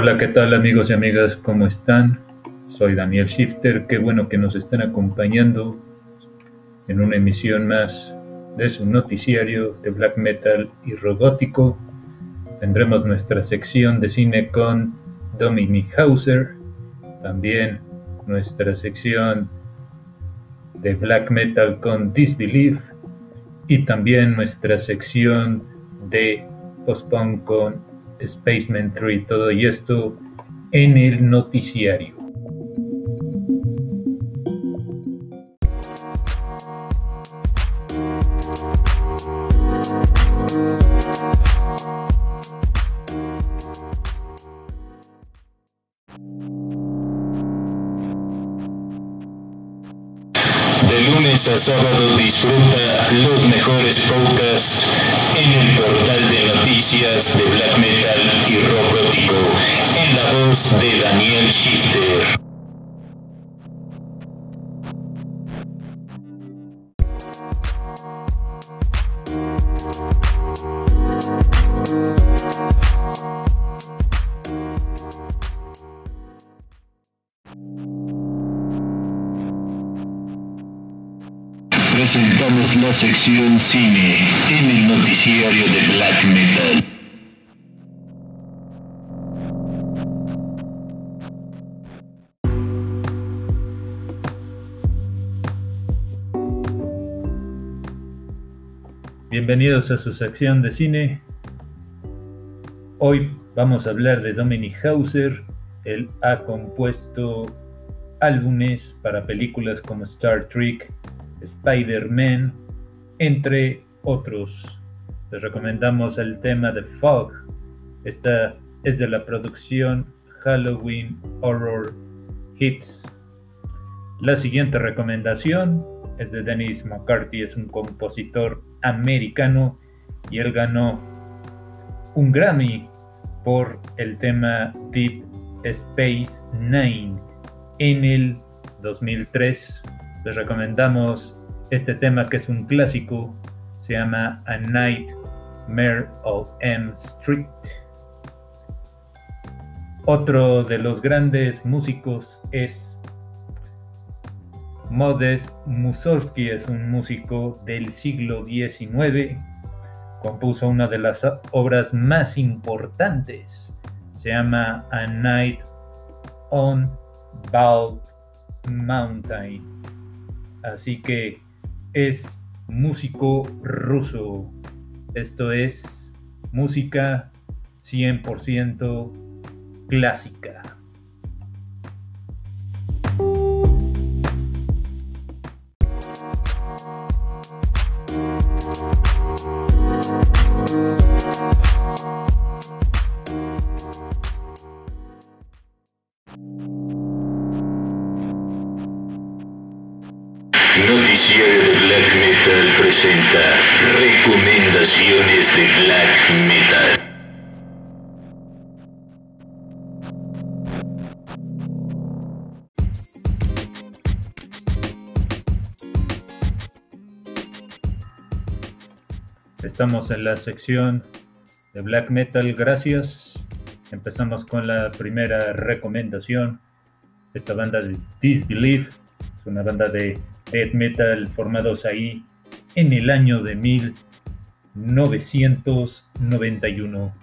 Hola, ¿qué tal amigos y amigas? ¿Cómo están? Soy Daniel Shifter, qué bueno que nos estén acompañando en una emisión más de su noticiario de black metal y robótico. Tendremos nuestra sección de cine con Dominic Hauser, también nuestra sección de black metal con Disbelief y también nuestra sección de post-punk con Spaceman 3, todo y esto en el noticiario. De lunes a sábado disfruta los mejores podcasts en el portal noticias de Black Metal y Rock Gótico en la voz de Daniel Shifter. La sección cine en el noticiario de Black Metal. Bienvenidos a su sección de cine. Hoy vamos a hablar de Dominic Hauser. Él ha compuesto álbumes para películas como Star Trek, Spider-Man, entre otros. Les recomendamos el tema de Fog. Esta es de la producción Halloween Horror Hits. La siguiente recomendación es de Dennis McCarthy, es un compositor americano y él ganó un Grammy por el tema Deep Space Nine en el 2003. Les recomendamos este tema que es un clásico, se llama A Nightmare of M Street. Otro de los grandes músicos es Modest Mussorgsky, es un músico del siglo XIX. Compuso una de las obras más importantes. Se llama A Night on Bald Mountain. Así que es músico ruso. Esto es música 100% clásica. Recomendaciones de Black Metal. Estamos en la sección de black metal, gracias. Empezamos con la primera recomendación. Esta banda de Disbelief es una banda de death metal formados ahí en el año de 1991.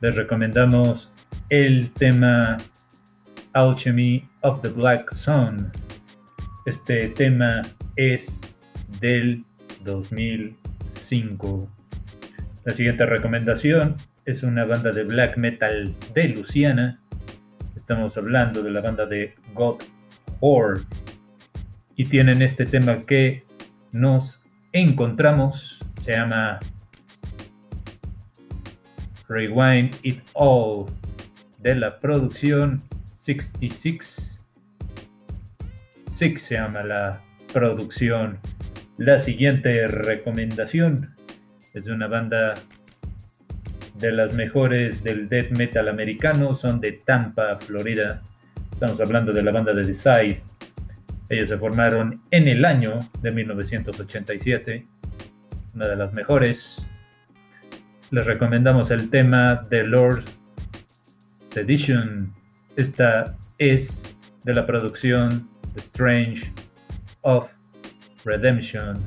Les recomendamos el tema Alchemy of the Black Sun. Este tema es del 2005. La siguiente recomendación es una banda de black metal de Luciana. Estamos hablando de la banda de God Horde. Y tienen este tema que nos encontramos. Se llama Rewind It All de la producción 66. Six se llama la producción. La siguiente recomendación es de una banda de las mejores del death metal americano. Son de Tampa, Florida. Estamos hablando de la banda de Decide. Ellos se formaron en el año de 1987. Una de las mejores. Les recomendamos el tema The Lord Sedition. Esta es de la producción Strange of Redemption.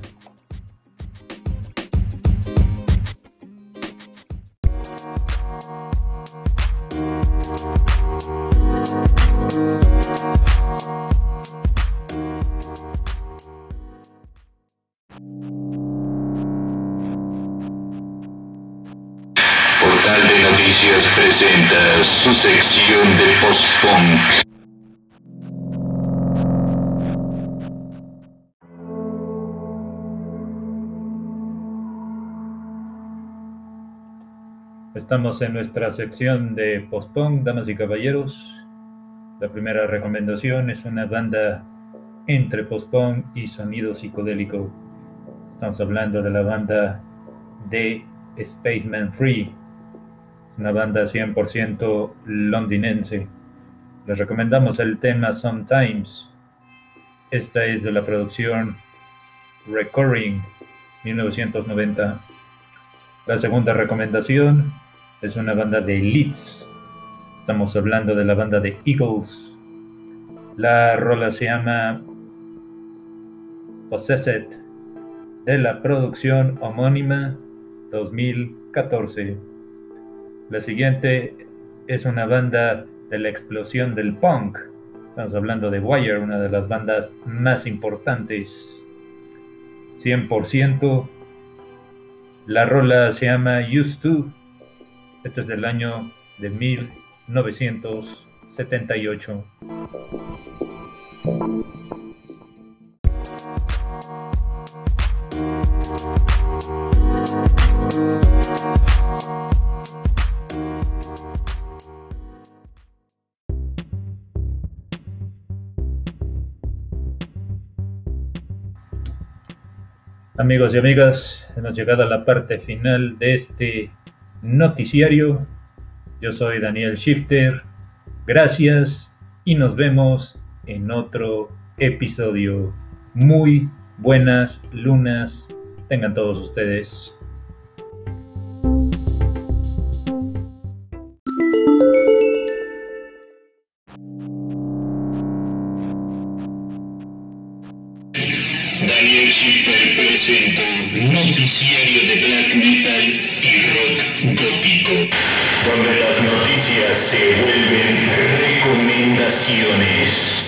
Noticias presenta su sección de post-punk. Estamos en nuestra sección de post-punk, damas y caballeros. La primera recomendación es una banda entre post-punk y sonido psicodélico. Estamos hablando de la banda de Spaceman Free. Una banda 100% londinense. Les recomendamos el tema Sometimes. Esta es de la producción Recurring 1990. La segunda recomendación es una banda de Leeds. Estamos hablando de la banda de Eagles. La rola se llama Possessed de la producción homónima 2014. La siguiente es una banda de la explosión del punk. Estamos hablando de Wire, una de las bandas más importantes. 100%. La rola se llama Used to. Este es del año de 1978. Amigos y amigas, hemos llegado a la parte final de este noticiario. Yo soy Daniel Shifter. Gracias y nos vemos en otro episodio. Muy buenas lunas tengan todos ustedes. noticiario de black metal y rock gótico, donde las noticias se vuelven recomendaciones.